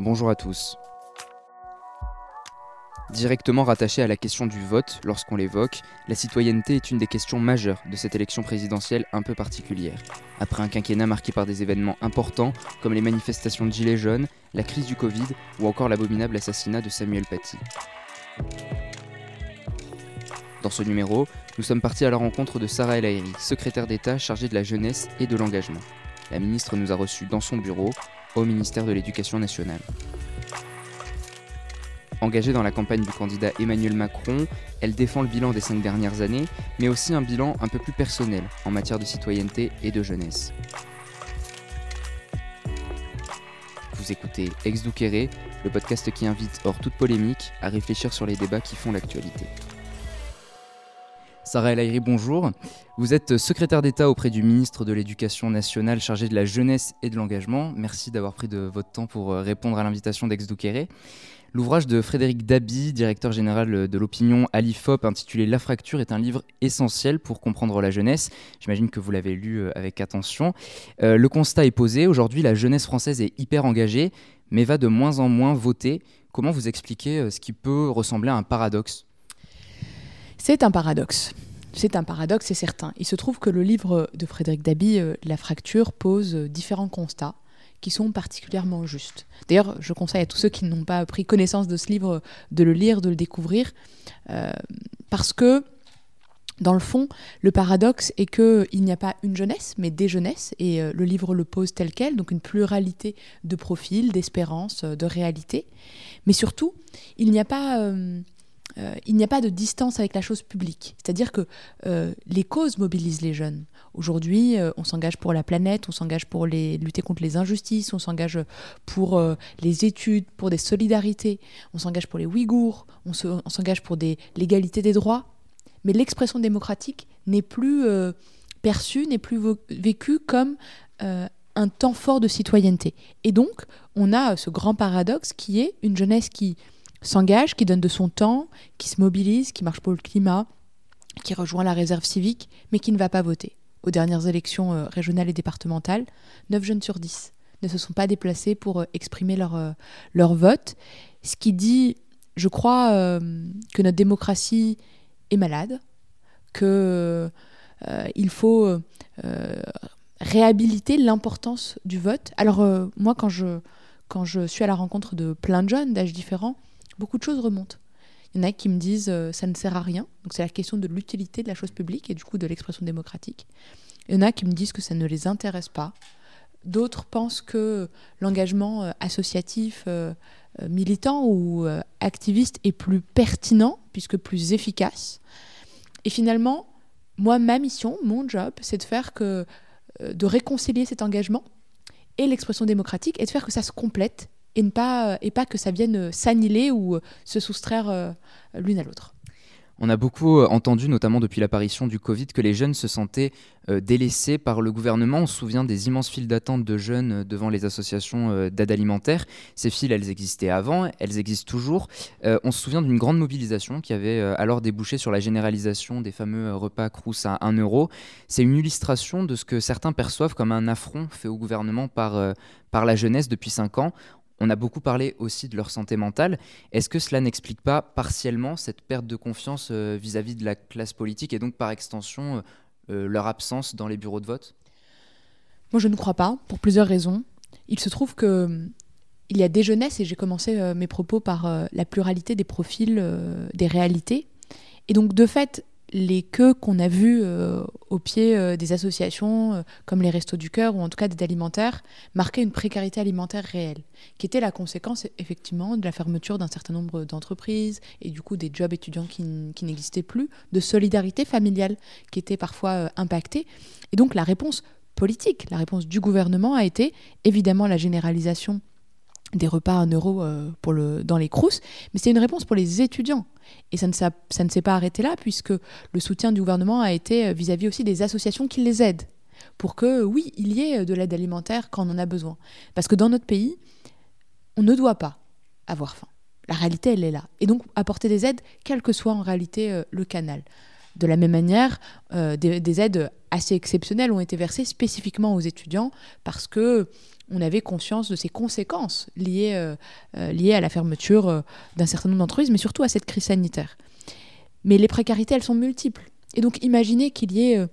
Bonjour à tous. Directement rattachée à la question du vote, lorsqu'on l'évoque, la citoyenneté est une des questions majeures de cette élection présidentielle un peu particulière. Après un quinquennat marqué par des événements importants comme les manifestations de Gilets jaunes, la crise du Covid ou encore l'abominable assassinat de Samuel Paty. Dans ce numéro, nous sommes partis à la rencontre de Sarah El Haïry, secrétaire d'État chargée de la jeunesse et de l'engagement. La ministre nous a reçus dans son bureau, au ministère de l'Éducation nationale. Engagée dans la campagne du candidat Emmanuel Macron, elle défend le bilan des cinq dernières années, mais aussi un bilan un peu plus personnel en matière de citoyenneté et de jeunesse. Vous écoutez Ex le podcast qui invite, hors toute polémique, à réfléchir sur les débats qui font l'actualité. Sarah El Haïry, bonjour. Vous êtes secrétaire d'État auprès du ministre de l'Éducation nationale chargé de la jeunesse et de l'engagement. Merci d'avoir pris de votre temps pour euh, répondre à l'invitation d'Ex Douqueré. L'ouvrage de Frédéric Dabi, directeur général de l'opinion à l'IFOP, intitulé La fracture, est un livre essentiel pour comprendre la jeunesse. J'imagine que vous l'avez lu euh, avec attention. Euh, le constat est posé. Aujourd'hui, la jeunesse française est hyper engagée, mais va de moins en moins voter. Comment vous expliquez ce qui peut ressembler à un paradoxe? C'est un paradoxe. C'est un paradoxe, c'est certain. Il se trouve que le livre de Frédéric Dabi, La fracture, pose différents constats qui sont particulièrement justes. D'ailleurs, je conseille à tous ceux qui n'ont pas pris connaissance de ce livre de le lire, de le découvrir, euh, parce que dans le fond, le paradoxe est qu'il n'y a pas une jeunesse, mais des jeunesses, et euh, le livre le pose tel quel, donc une pluralité de profils, d'espérances, euh, de réalités. Mais surtout, il n'y a pas euh, il n'y a pas de distance avec la chose publique. C'est-à-dire que euh, les causes mobilisent les jeunes. Aujourd'hui, euh, on s'engage pour la planète, on s'engage pour les, lutter contre les injustices, on s'engage pour les études, pour des solidarités, on s'engage pour les Ouïghours, on s'engage pour l'égalité des droits. Mais l'expression démocratique n'est plus perçue, n'est plus vécue comme un temps fort de citoyenneté. Et donc, on a ce grand paradoxe qui est une jeunesse qui s'engage, qui donne de son temps, qui se mobilise, qui marche pour le climat, qui rejoint la réserve civique, mais qui ne va pas voter. Aux dernières élections euh, régionales et départementales, 9 jeunes sur 10 ne se sont pas déplacés pour euh, exprimer leur, euh, leur vote, ce qui dit, je crois, que notre démocratie est malade, qu'il il faut réhabiliter l'importance du vote. Alors moi, quand je, quand je suis à la rencontre de plein de jeunes d'âges différents, beaucoup de choses remontent. Il y en a qui me disent euh, ça ne sert à rien. Donc c'est la question de l'utilité de la chose publique et du coup de l'expression démocratique. Il y en a qui me disent que ça ne les intéresse pas. D'autres pensent que l'engagement euh, associatif, euh, militant ou activiste est plus pertinent puisque plus efficace. Et finalement, moi, ma mission, mon job, c'est de faire que, de réconcilier cet engagement et l'expression démocratique et de faire que ça se complète et, ne pas, et pas que ça vienne s'annihiler ou se soustraire euh, l'une à l'autre. On a beaucoup euh, entendu, notamment depuis l'apparition du Covid, que les jeunes se sentaient euh, délaissés par le gouvernement. On se souvient des immenses files d'attente de jeunes devant les associations d'aide alimentaire. Ces files, elles existaient avant, elles existent toujours. on se souvient d'une grande mobilisation qui avait alors débouché sur la généralisation des fameux repas Crous à 1 euro. C'est une illustration de ce que certains perçoivent comme un affront fait au gouvernement par, par la jeunesse depuis 5 ans. On a beaucoup parlé aussi de leur santé mentale. Est-ce que cela n'explique pas partiellement cette perte de confiance euh, vis-à-vis de la classe politique et donc par extension euh, euh, leur absence dans les bureaux de vote? Moi je ne crois pas, pour plusieurs raisons. Il se trouve que il y a des jeunesses, et j'ai commencé mes propos par la pluralité des profils, des réalités. Et donc de fait, les queues qu'on a vues euh, au pied euh, des associations euh, comme les Restos du Cœur ou en tout cas des alimentaires marquaient une précarité alimentaire réelle, qui était la conséquence effectivement de la fermeture d'un certain nombre d'entreprises et du coup des jobs étudiants qui, qui n'existaient plus, de solidarité familiale qui était parfois impactée. Et donc la réponse politique, la réponse du gouvernement a été évidemment la généralisation des repas en euros euh, pour le, dans les crous, mais c'est une réponse pour les étudiants. Et ça ne, ça, ne s'est pas arrêté là, puisque le soutien du gouvernement a été euh, vis-à-vis aussi des associations qui les aident, pour que, oui, il y ait de l'aide alimentaire quand on en a besoin. Parce que dans notre pays, on ne doit pas avoir faim. La réalité, elle est là. Et donc, apporter des aides, quel que soit en réalité euh, le canal. De la même manière, des, aides assez exceptionnelles ont été versées spécifiquement aux étudiants parce que on avait conscience de ces conséquences liées, liées à la fermeture d'un certain nombre d'entreprises, mais surtout à cette crise sanitaire. Mais les précarités, elles sont multiples. Et donc, imaginez qu'il y ait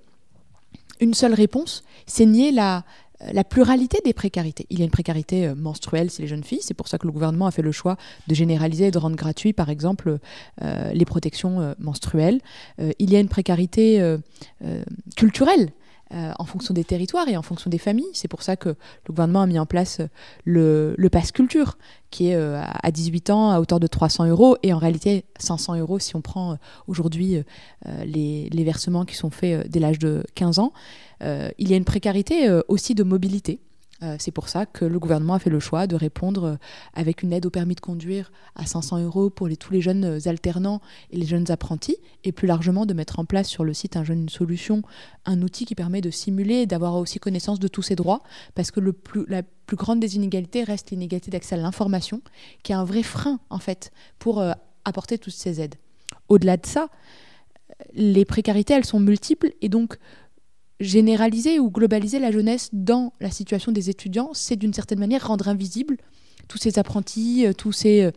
une seule réponse, c'est nier la, la pluralité des précarités. Il y a une précarité euh, menstruelle, c'est les jeunes filles. C'est pour ça que le gouvernement a fait le choix de généraliser et de rendre gratuit, par exemple, euh, les protections euh, menstruelles. il y a une précarité culturelle. En fonction des territoires et en fonction des familles. C'est pour ça que le gouvernement a mis en place le, le pass culture, qui est à 18 ans à hauteur de 300 euros et en réalité 500 euros si on prend aujourd'hui les, versements qui sont faits dès l'âge de 15 ans. Euh, il y a une précarité euh, aussi de mobilité. Euh, c'est pour ça que le gouvernement a fait le choix de répondre avec une aide au permis de conduire à 500 euros pour tous les jeunes alternants et les jeunes apprentis, et plus largement de mettre en place sur le site un jeune solution, un outil qui permet de simuler et d'avoir aussi connaissance de tous ces droits, parce que la plus grande des inégalités reste l'inégalité d'accès à l'information, qui est un vrai frein en fait pour apporter toutes ces aides. Au-delà de ça, les précarités, elles sont multiples, et donc généraliser ou globaliser la jeunesse dans la situation des étudiants, c'est d'une certaine manière rendre invisible tous ces apprentis, euh, tous ces euh,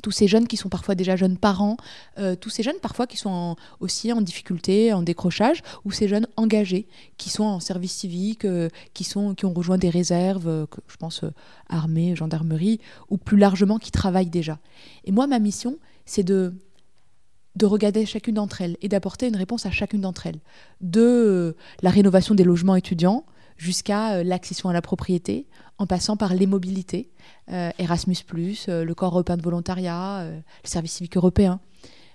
tous ces jeunes qui sont parfois déjà jeunes parents, euh, tous ces jeunes parfois qui sont aussi en difficulté, en décrochage, ou ces jeunes engagés qui sont en service civique, qui, sont, qui ont rejoint des réserves, je pense armée, gendarmerie, ou plus largement qui travaillent déjà. Et moi, ma mission, c'est de de regarder chacune d'entre elles et d'apporter une réponse à chacune d'entre elles. De euh, la rénovation des logements étudiants jusqu'à euh, l'accession à la propriété, en passant par les mobilités, euh, Erasmus, le corps européen de volontariat, le service civique européen.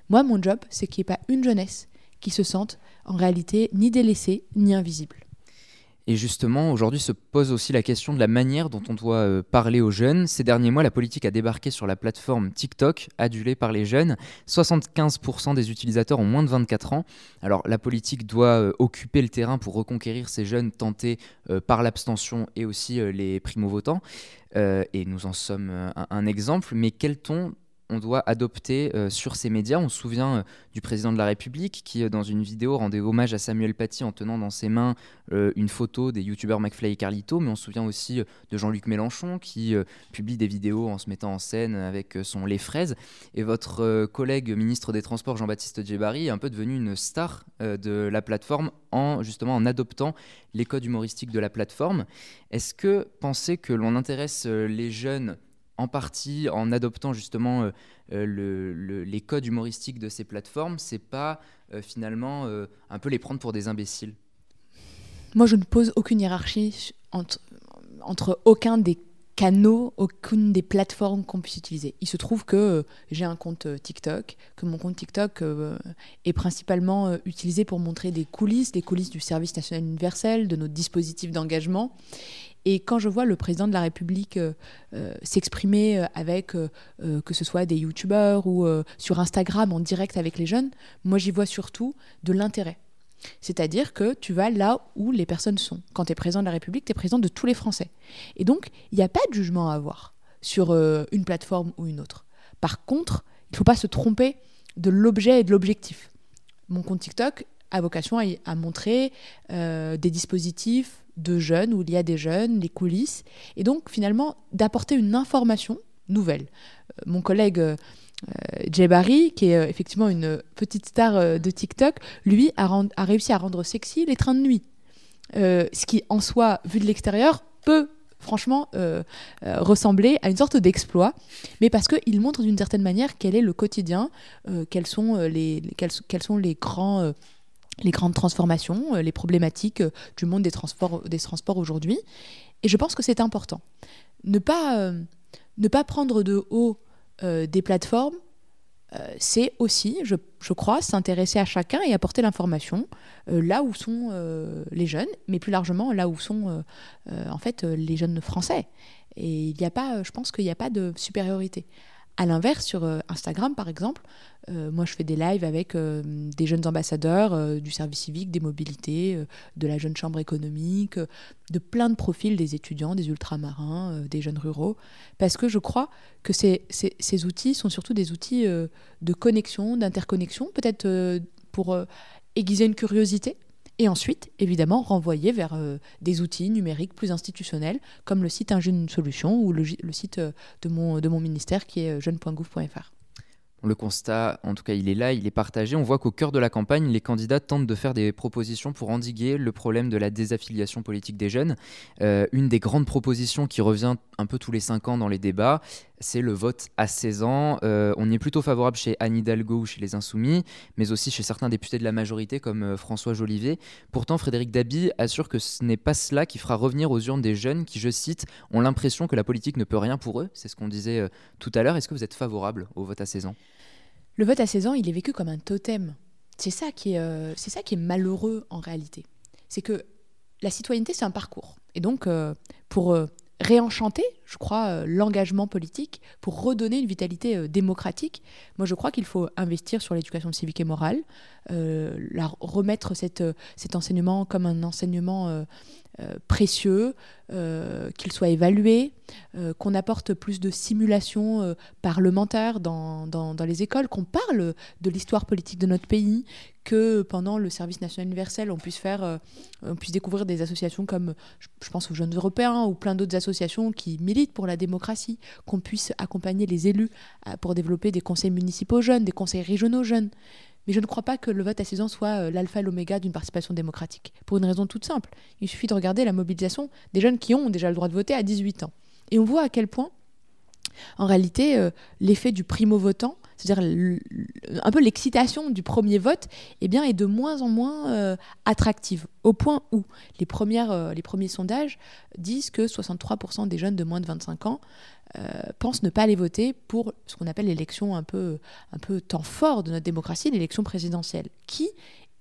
Moi, mon job, c'est qu'il n'y ait pas une jeunesse qui se sente en réalité ni délaissée ni invisible. Et justement, aujourd'hui se pose aussi la question de la manière dont on doit euh, parler aux jeunes. Ces derniers mois, la politique a débarqué sur la plateforme TikTok, adulée par les jeunes. 75% des utilisateurs ont moins de 24 ans. Alors la politique doit euh, occuper le terrain pour reconquérir ces jeunes tentés euh, par l'abstention et aussi les primo-votants. et nous en sommes un, un exemple. Mais quel ton on doit adopter euh, sur ces médias. On se souvient euh, du président de la République qui, euh, dans une vidéo, rendait hommage à Samuel Paty en tenant dans ses mains une photo des youtubeurs McFly et Carlito, mais on se souvient aussi de Jean-Luc Mélenchon qui publie des vidéos en se mettant en scène avec son Les Fraises. Et votre collègue ministre des Transports, Jean-Baptiste Djebari, est un peu devenu une star de la plateforme en justement en adoptant les codes humoristiques de la plateforme. Est-ce que penser que l'on intéresse les jeunes en partie en adoptant justement euh, euh, les codes humoristiques de ces plateformes, c'est pas euh, finalement un peu les prendre pour des imbéciles Moi, je ne pose aucune hiérarchie entre, aucun des canaux, aucune des plateformes qu'on puisse utiliser. Il se trouve que j'ai un compte TikTok, que mon compte TikTok est principalement utilisé pour montrer des coulisses, des coulisses du service national universel, de nos dispositifs d'engagement. Et quand je vois le président de la République euh, euh, s'exprimer euh, avec, que ce soit des youtubeurs ou sur Instagram en direct avec les jeunes, moi j'y vois surtout de l'intérêt. C'est-à-dire que tu vas là où les personnes sont. Quand tu es président de la République, tu es président de tous les Français. Et donc, il n'y a pas de jugement à avoir sur une plateforme ou une autre. Par contre, il ne faut pas se tromper de l'objet et de l'objectif. Mon compte TikTok a vocation à, montrer des dispositifs de jeunes, où il y a des jeunes, les coulisses, et donc finalement d'apporter une information nouvelle. Euh, mon collègue euh, Jay Barry, qui est euh, effectivement une petite star de TikTok, lui a, réussi à rendre sexy les trains de nuit. ce qui, en soi, vu de l'extérieur, peut franchement ressembler à une sorte d'exploit, mais parce qu'il montre d'une certaine manière quel est le quotidien, quels, sont les, quels, sont les grands les grandes transformations, euh, les problématiques euh, du monde des transports, aujourd'hui. Et je pense que c'est important. Ne pas, euh, ne pas prendre de haut des plateformes, c'est aussi, je, je crois, s'intéresser à chacun et apporter l'information là où sont les jeunes, mais plus largement là où sont en fait les jeunes français. Et il n'y a pas, je pense qu'il n'y a pas de supériorité. À l'inverse, sur euh, Instagram, par exemple, euh, moi, je fais des lives avec euh, des jeunes ambassadeurs du service civique, des mobilités, de la jeune chambre économique, de plein de profils des étudiants, des ultramarins, des jeunes ruraux, parce que je crois que ces, ces, outils sont surtout des outils de connexion, d'interconnexion, peut-être pour aiguiser une curiosité et ensuite, évidemment, renvoyer vers des outils numériques plus institutionnels, comme le site Un jeune solution ou le, site de mon, de mon ministère qui est jeune.gouv.fr. Le constat, en tout cas, il est là, il est partagé. On voit qu'au cœur de la campagne, les candidats tentent de faire des propositions pour endiguer le problème de la désaffiliation politique des jeunes. Euh, une des grandes propositions qui revient un peu tous les cinq ans dans les débats, c'est le vote à 16 ans. Euh, on y est plutôt favorable chez Anne Hidalgo ou chez les Insoumis, mais aussi chez certains députés de la majorité comme euh, François Jolivet. Pourtant, Frédéric Dabi assure que ce n'est pas cela qui fera revenir aux urnes des jeunes qui, je cite, ont l'impression que la politique ne peut rien pour eux. C'est ce qu'on disait tout à l'heure. Est-ce que vous êtes favorable au vote à 16 ans? Le vote à 16 ans, il est vécu comme un totem. C'est ça qui est, euh, c'est ça qui est malheureux en réalité. C'est que la citoyenneté, c'est un parcours. Et donc, euh, pour euh, réenchanter, je crois, l'engagement politique, pour redonner une vitalité démocratique, moi, je crois qu'il faut investir sur l'éducation civique et morale, la, remettre cette, cet enseignement comme un enseignement euh, précieux, euh, qu'il soit évalué, euh, qu'on apporte plus de simulation parlementaire dans, dans, les écoles, qu'on parle de l'histoire politique de notre pays, que pendant le service national universel, on puisse faire, puisse découvrir des associations comme, je pense aux jeunes européens ou plein d'autres associations qui militent pour la démocratie, qu'on puisse accompagner les élus pour développer des conseils municipaux jeunes, des conseils régionaux jeunes. Mais je ne crois pas que le vote à 16 ans soit euh, l'alpha et l'oméga d'une participation démocratique. Pour une raison toute simple. Il suffit de regarder la mobilisation des jeunes qui ont déjà le droit de voter à 18 ans. Et on voit à quel point, en réalité, euh, l'effet du primo-votant, c'est-à-dire un peu l'excitation du premier vote, eh bien, est de moins en moins euh, attractive. Au point où les, premières, les premiers sondages disent que 63% des jeunes de moins de 25 ans euh, pensent ne pas aller voter pour ce qu'on appelle l'élection un peu, un peu temps fort de notre démocratie, l'élection présidentielle, qui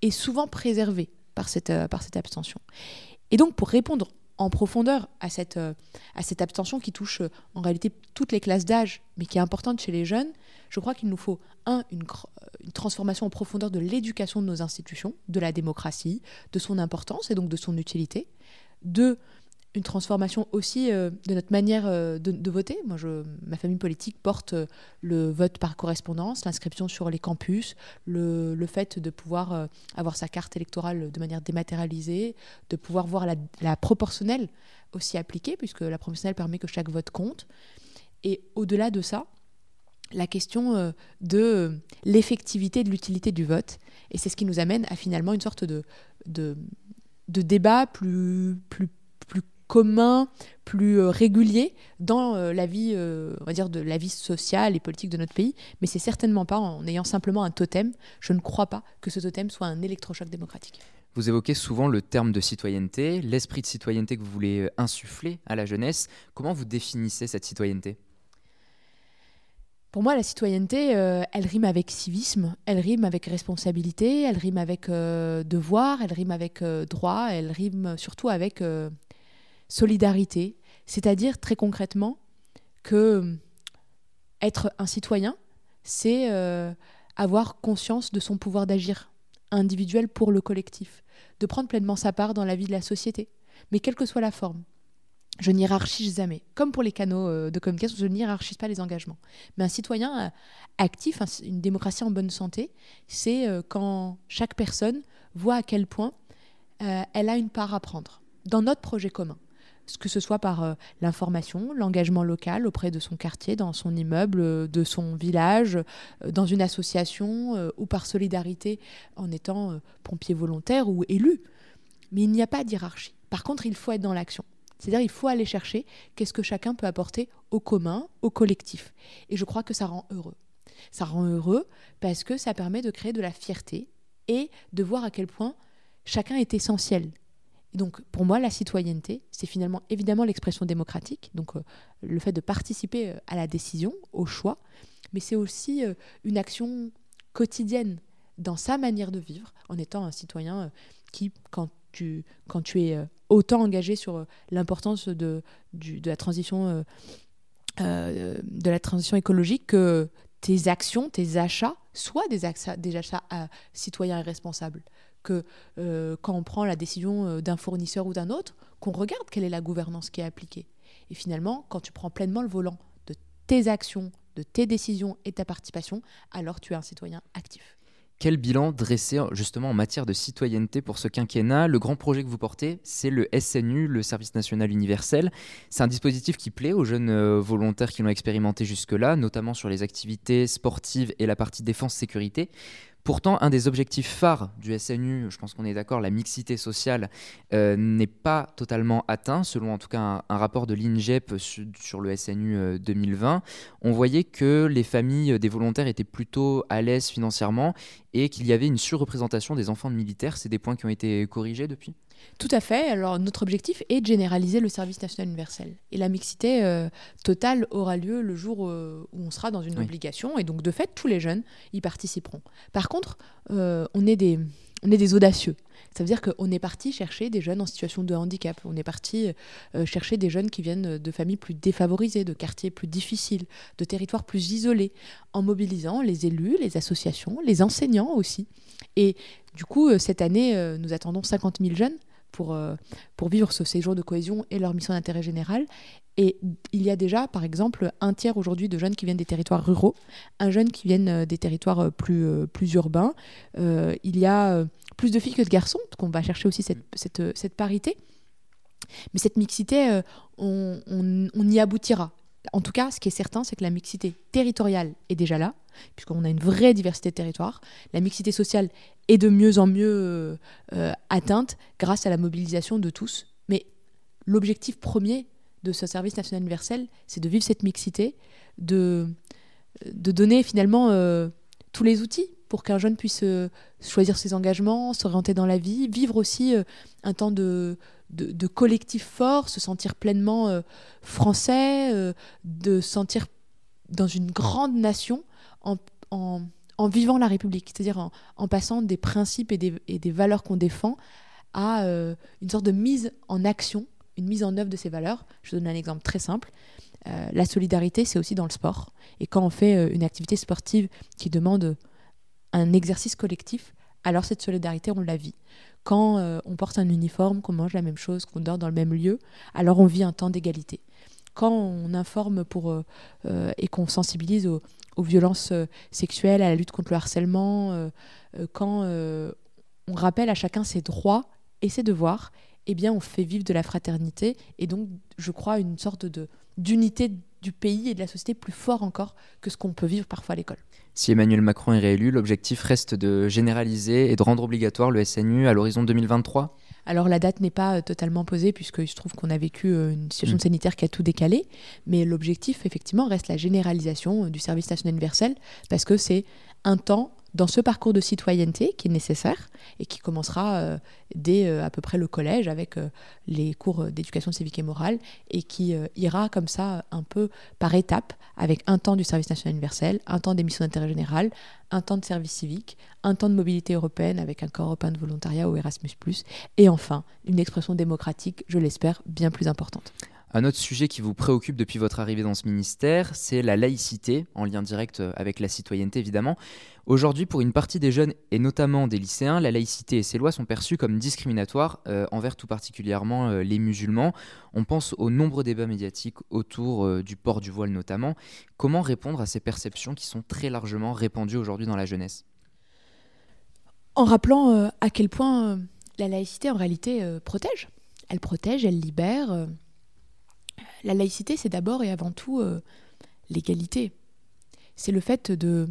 est souvent préservée par cette, euh, par cette abstention. Et donc, pour répondre en profondeur à cette, euh, à cette abstention qui touche en réalité toutes les classes d'âge, mais qui est importante chez les jeunes, je crois qu'il nous faut, un, une, une transformation en profondeur de l'éducation de nos institutions, de la démocratie, de son importance et donc de son utilité. Deux, une transformation aussi euh, de notre manière euh, de, voter. Ma famille politique porte euh, le vote par correspondance, l'inscription sur les campus, le, le fait de pouvoir avoir sa carte électorale de manière dématérialisée, de pouvoir voir la, proportionnelle aussi appliquée, puisque la proportionnelle permet que chaque vote compte. Et au-delà de ça, la question de l'effectivité de l'utilité du vote. Et c'est ce qui nous amène à finalement une sorte de, de, de débat plus, plus commun, plus euh, régulier dans euh, la vie, euh, on va dire, de la vie sociale et politique de notre pays. Mais c'est certainement pas en ayant simplement un totem. Je ne crois pas que ce totem soit un électrochoc démocratique. Vous évoquez souvent le terme de citoyenneté, l'esprit de citoyenneté que vous voulez insuffler à la jeunesse. Comment vous définissez cette citoyenneté? Pour moi, la citoyenneté, elle rime avec civisme, elle rime avec responsabilité, elle rime avec devoir, elle rime avec droit, elle rime surtout avec solidarité, c'est-à-dire très concrètement que euh, être un citoyen, c'est euh, avoir conscience de son pouvoir d'agir individuel pour le collectif, de prendre pleinement sa part dans la vie de la société, mais quelle que soit la forme. Je n'hierarchise jamais. Comme pour les canaux euh, de communication, je n'hierarchise pas les engagements. Mais un citoyen actif, une démocratie en bonne santé, c'est quand chaque personne voit à quel point elle a une part à prendre dans notre projet commun que ce soit par euh, l'information, l'engagement local auprès de son quartier, dans son immeuble, euh, de son village, euh, dans une association ou par solidarité en étant pompier volontaire ou élu. Mais il n'y a pas d'hierarchie. Par contre, il faut être dans l'action. C'est-à-dire il faut aller chercher qu'est-ce que chacun peut apporter au commun, au collectif. Et je crois que ça rend heureux. Ça rend heureux parce que ça permet de créer de la fierté et de voir à quel point chacun est essentiel donc, pour moi, la citoyenneté, c'est finalement évidemment l'expression démocratique, donc euh, le fait de participer euh, à la décision, au choix, mais c'est aussi euh, une action quotidienne dans sa manière de vivre, en étant un citoyen qui, quand tu, quand tu es autant engagé sur l'importance de, de la transition de la transition écologique que tes actions, tes achats soient des, achats, citoyens et responsables que euh, quand on prend la décision euh, d'un fournisseur ou d'un autre, qu'on regarde quelle est la gouvernance qui est appliquée. Et finalement, quand tu prends pleinement le volant de tes actions, de tes décisions et ta participation, alors tu es un citoyen actif. Quel bilan dresser justement en matière de citoyenneté pour ce quinquennat? Le grand projet que vous portez, c'est le SNU, le Service National Universel. C'est un dispositif qui plaît aux jeunes euh, volontaires qui l'ont expérimenté jusque-là, notamment sur les activités sportives et la partie défense-sécurité. Pourtant, un des objectifs phares du SNU, je pense qu'on est d'accord, la mixité sociale, euh, n'est pas totalement atteint, selon en tout cas un, rapport de l'INGEP sur, le SNU 2020. Euh, On voyait que les familles des volontaires étaient plutôt à l'aise financièrement et qu'il y avait une surreprésentation des enfants de militaires. C'est des points qui ont été corrigés depuis? Tout à fait. Alors notre objectif est de généraliser le service national universel. Et la mixité euh, totale aura lieu le jour euh, où on sera dans une obligation. Et donc de fait, tous les jeunes y participeront. Par contre, euh, on, est des, on est des audacieux. Ça veut dire qu'on est parti chercher des jeunes en situation de handicap. On est parti chercher des jeunes qui viennent de familles plus défavorisées, de quartiers plus difficiles, de territoires plus isolés, en mobilisant les élus, les associations, les enseignants aussi. Et du coup, cette année, nous attendons 50 000 jeunes pour, euh, pour vivre ce séjour de cohésion et leur mission d'intérêt général. Et il y a déjà, par exemple, un tiers aujourd'hui de jeunes qui viennent des territoires ruraux, un jeune qui viennent euh, des territoires euh, plus, plus urbains. il y a plus de filles que de garçons, parce qu'on va chercher aussi cette, cette, cette, parité. Mais cette mixité, on, on, on y aboutira. En tout cas, ce qui est certain, c'est que la mixité territoriale est déjà là, puisqu'on a une vraie diversité de territoires. La mixité sociale est de mieux en mieux euh, euh, atteinte grâce à la mobilisation de tous. Mais l'objectif premier de ce service national universel, c'est de vivre cette mixité, de, de donner finalement euh, tous les outils pour qu'un jeune puisse choisir ses engagements, s'orienter dans la vie, vivre aussi un temps de, de, collectif fort, se sentir pleinement euh, français, euh, de sentir dans une grande nation en, vivant la République, c'est-à-dire en, passant des principes et des, valeurs qu'on défend à euh, une sorte de mise en action, une mise en œuvre de ces valeurs. Je donne un exemple très simple. la solidarité, c'est aussi dans le sport. Et quand on fait une activité sportive qui demande un exercice collectif, alors cette solidarité, on la vit. Quand euh, on porte un uniforme, qu'on mange la même chose, qu'on dort dans le même lieu, alors on vit un temps d'égalité. Quand on informe pour, euh, euh, et qu'on sensibilise aux, violences sexuelles, à la lutte contre le harcèlement, quand on rappelle à chacun ses droits et ses devoirs, eh bien on fait vivre de la fraternité et donc je crois une sorte de d'unité du pays et de la société plus fort encore que ce qu'on peut vivre parfois à l'école. Si Emmanuel Macron est réélu, l'objectif reste de généraliser et de rendre obligatoire le SNU à l'horizon 2023 alors la date n'est pas euh, totalement posée puisqu'il se trouve qu'on a vécu euh, une situation mm. sanitaire qui a tout décalé, mais l'objectif effectivement reste la généralisation euh, du service national universel parce que c'est un temps dans ce parcours de citoyenneté qui est nécessaire et qui commencera euh, dès euh, à peu près le collège avec euh, les cours d'éducation civique et morale et qui ira comme ça un peu par étapes avec un temps du service national universel, un temps des missions d'intérêt général, un temps de service civique, un temps de mobilité européenne avec un corps européen de volontariat ou Erasmus ⁇ et enfin une expression démocratique, je l'espère, bien plus importante. Un autre sujet qui vous préoccupe depuis votre arrivée dans ce ministère, c'est la laïcité, en lien direct avec la citoyenneté évidemment. Aujourd'hui, pour une partie des jeunes et notamment des lycéens, la laïcité et ses lois sont perçues comme discriminatoires euh, envers tout particulièrement euh, les musulmans. On pense aux nombreux débats médiatiques autour euh, du port du voile notamment. Comment répondre à ces perceptions qui sont très largement répandues aujourd'hui dans la jeunesse? En rappelant à quel point la laïcité en réalité protège. Elle protège, elle libère la laïcité, c'est d'abord et avant tout euh, l'égalité. C'est le fait de,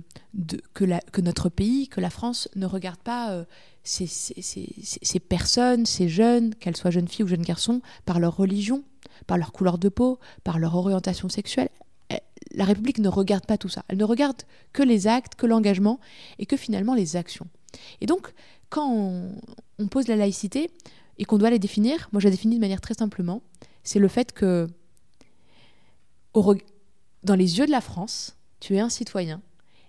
que, notre pays, que la France ne regarde pas euh, ces, personnes, ces jeunes, qu'elles soient jeunes filles ou jeunes garçons, par leur religion, par leur couleur de peau, par leur orientation sexuelle. Eh, la République ne regarde pas tout ça. Elle ne regarde que les actes, que l'engagement et que finalement les actions. Et donc, quand on, on pose la laïcité et qu'on doit les définir, moi je la définis de manière très simplement, c'est le fait que dans les yeux de la France, tu es un citoyen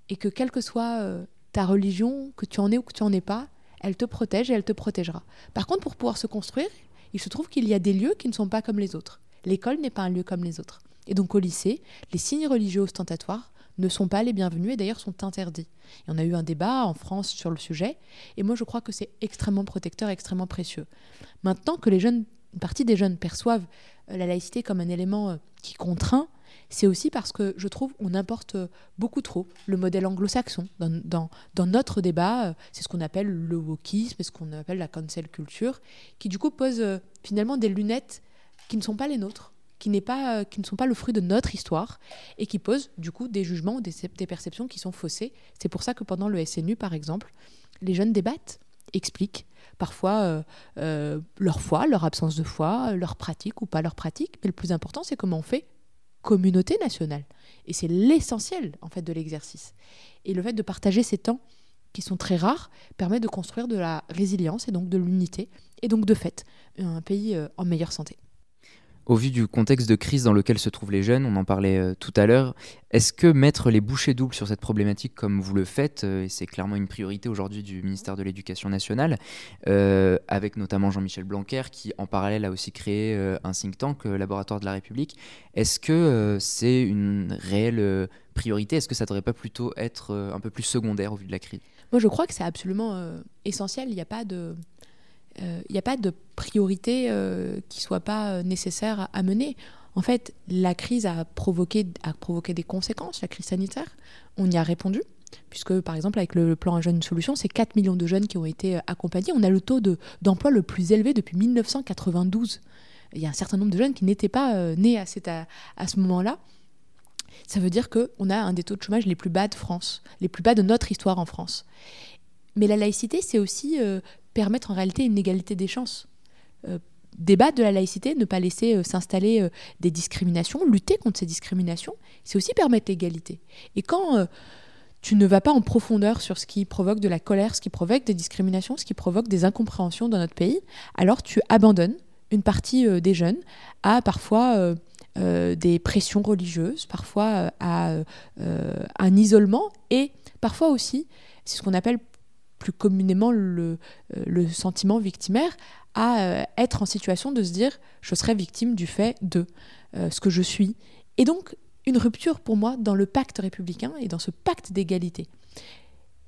et que quelle que soit euh, ta religion, que tu en aies ou que tu en aies pas, elle te protège et elle te protégera. Par contre, pour pouvoir se construire, il se trouve qu'il y a des lieux qui ne sont pas comme les autres. L'école n'est pas un lieu comme les autres. Et donc au lycée, les signes religieux ostentatoires ne sont pas les bienvenus et d'ailleurs sont interdits. Et on a eu un débat en France sur le sujet, et moi je crois que c'est extrêmement protecteur, extrêmement précieux. Maintenant que les jeunes, une partie des jeunes perçoivent la laïcité comme un élément euh, qui contraint, c'est aussi parce que je trouve on importe beaucoup trop le modèle anglo-saxon dans, notre débat. C'est ce qu'on appelle le wokisme, ce qu'on appelle la cancel culture, qui du coup pose finalement des lunettes qui ne sont pas les nôtres, qui, pas, qui ne sont pas le fruit de notre histoire et qui posent du coup des jugements, des, des perceptions qui sont faussées. C'est pour ça que pendant le SNU, par exemple, les jeunes débattent, expliquent parfois euh, euh, leur foi, leur absence de foi, leur pratique ou pas leur pratique. Mais le plus important, c'est comment on fait communauté nationale. Et c'est l'essentiel en fait de l'exercice. Et le fait de partager ces temps qui sont très rares permet de construire de la résilience et donc de l'unité et donc de fait un pays euh, en meilleure santé. Au vu du contexte de crise dans lequel se trouvent les jeunes, on en parlait euh, tout à l'heure, est-ce que mettre les bouchées doubles sur cette problématique comme vous le faites, euh, et c'est clairement une priorité aujourd'hui du ministère de l'Éducation nationale, euh, avec notamment Jean-Michel Blanquer qui en parallèle a aussi créé un think tank, Laboratoire de la République, est-ce que c'est une réelle priorité? Est-ce que ça ne devrait pas plutôt être un peu plus secondaire au vu de la crise? Moi je crois que c'est absolument essentiel, il n'y a pas de il euh, n'y a pas de priorité euh, qui soit pas euh, nécessaire à, mener. En fait, la crise a provoqué, a provoqué des conséquences, la crise sanitaire. On y a répondu, puisque par exemple avec le, plan Un jeune une solution, c'est 4 millions de jeunes qui ont été accompagnés. On a le taux d'emploi le plus élevé depuis 1992. Il y a un certain nombre de jeunes qui n'étaient pas nés à, à, ce moment-là. Ça veut dire qu'on a un des taux de chômage les plus bas de France, les plus bas de notre histoire en France. Mais la laïcité, c'est aussi permettre en réalité une égalité des chances. Euh, débattre de la laïcité, ne pas laisser euh, s'installer euh, des discriminations, lutter contre ces discriminations, c'est aussi permettre l'égalité. Et quand tu ne vas pas en profondeur sur ce qui provoque de la colère, ce qui provoque des discriminations, ce qui provoque des incompréhensions dans notre pays, alors tu abandonnes une partie des jeunes à parfois des pressions religieuses, parfois à un isolement et parfois aussi, c'est ce qu'on appelle plus communément le, euh, le sentiment victimaire, à euh, être en situation de se dire je serai victime du fait de euh, ce que je suis. Et donc une rupture pour moi dans le pacte républicain et dans ce pacte d'égalité.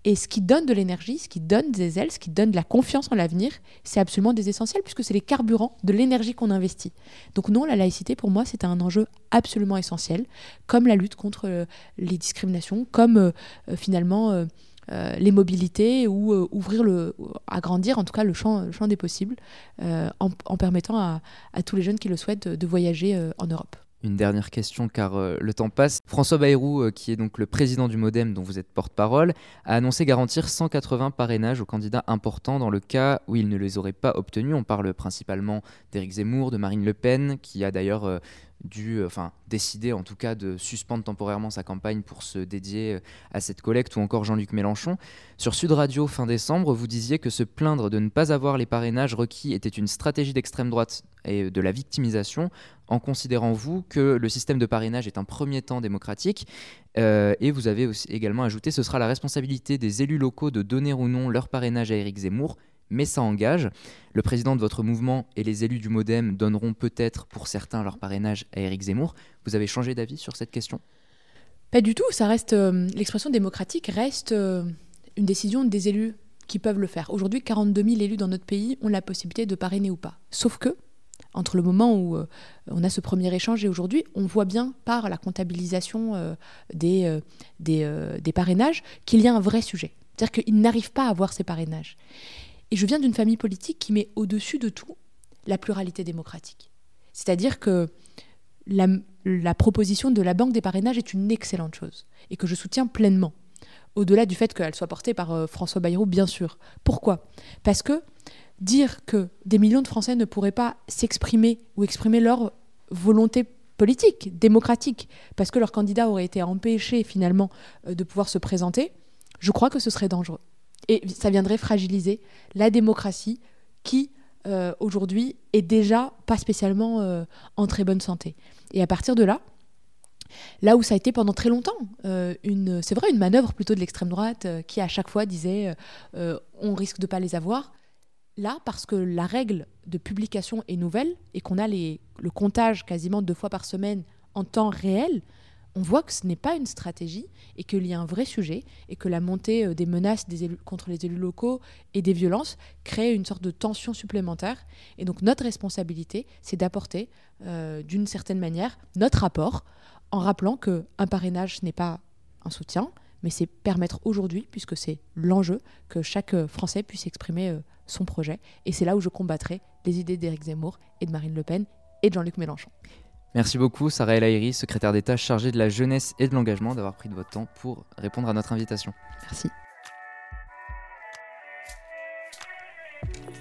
Et ce qui donne de l'énergie, ce qui donne des ailes, ce qui donne de la confiance en l'avenir, c'est absolument des essentiels puisque c'est les carburants de l'énergie qu'on investit. Donc non, la laïcité pour moi c'est un enjeu absolument essentiel, comme la lutte contre les discriminations, comme finalement les mobilités ou euh, ouvrir le, agrandir en tout cas le champ, champ des possibles euh, en, permettant à, tous les jeunes qui le souhaitent de, voyager en Europe. Une dernière question car le temps passe. François Bayrou, qui est donc le président du Modem dont vous êtes porte-parole, a annoncé garantir 180 parrainages aux candidats importants dans le cas où ils ne les auraient pas obtenus. On parle principalement d'Éric Zemmour, de Marine Le Pen, qui a d'ailleurs dû, euh, enfin, décider en tout cas de suspendre temporairement sa campagne pour se dédier euh, à cette collecte, ou encore Jean-Luc Mélenchon. Sur Sud Radio, fin décembre, vous disiez que se plaindre de ne pas avoir les parrainages requis était une stratégie d'extrême droite et de la victimisation, en considérant vous que le système de parrainage est un premier temps démocratique. Euh, et vous avez également ajouté ce sera la responsabilité des élus locaux de donner ou non leur parrainage à Éric Zemmour mais ça engage. Le président de votre mouvement et les élus du Modem donneront peut-être pour certains leur parrainage à Éric Zemmour. Vous avez changé d'avis sur cette question? Pas du tout. Ça reste euh, l'expression démocratique reste euh, une décision des élus qui peuvent le faire. Aujourd'hui, 42 000 élus dans notre pays ont la possibilité de parrainer ou pas. Sauf que entre le moment où euh, on a ce premier échange et aujourd'hui, on voit bien par la comptabilisation des, des, parrainages qu'il y a un vrai sujet. C'est-à-dire qu'ils n'arrivent pas à avoir ces parrainages. Et je viens d'une famille politique qui met au-dessus de tout la pluralité démocratique. C'est-à-dire que la, proposition de la Banque des parrainages est une excellente chose et que je soutiens pleinement. Au-delà du fait qu'elle soit portée par euh, François Bayrou, bien sûr. Pourquoi? Parce que dire que des millions de Français ne pourraient pas s'exprimer ou exprimer leur volonté politique, démocratique, parce que leur candidat aurait été empêché finalement euh, de pouvoir se présenter, je crois que ce serait dangereux. Et ça viendrait fragiliser la démocratie qui, euh, aujourd'hui, est déjà pas spécialement euh, en très bonne santé. Et à partir de là, là où ça a été pendant très longtemps, euh, une, c'est vrai, une manœuvre plutôt de l'extrême droite qui à chaque fois disait on risque de pas les avoir. Là, parce que la règle de publication est nouvelle et qu'on a les, le comptage quasiment deux fois par semaine en temps réel, on voit que ce n'est pas une stratégie et qu'il y a un vrai sujet et que la montée euh, des menaces contre les élus locaux et des violences crée une sorte de tension supplémentaire. Et donc notre responsabilité, c'est d'apporter euh, d'une certaine manière notre rapport en rappelant qu'un parrainage n'est pas un soutien, mais c'est permettre aujourd'hui, puisque c'est l'enjeu, que chaque Français puisse exprimer son projet. Et c'est là où je combattrai les idées d'Éric Zemmour et de Marine Le Pen et de Jean-Luc Mélenchon. Merci beaucoup, Sarah El Haïry, secrétaire d'État chargée de la jeunesse et de l'engagement, d'avoir pris de votre temps pour répondre à notre invitation. Merci.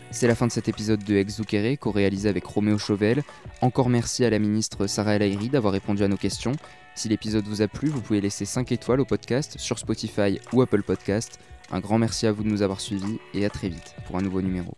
C'est la fin de cet épisode de Exukere, co-réalisé avec Roméo Chauvel. Encore merci à la ministre Sarah El Haïry d'avoir répondu à nos questions. Si l'épisode vous a plu, vous pouvez laisser 5 étoiles au podcast sur Spotify ou Apple Podcast. Un grand merci à vous de nous avoir suivis et à très vite pour un nouveau numéro.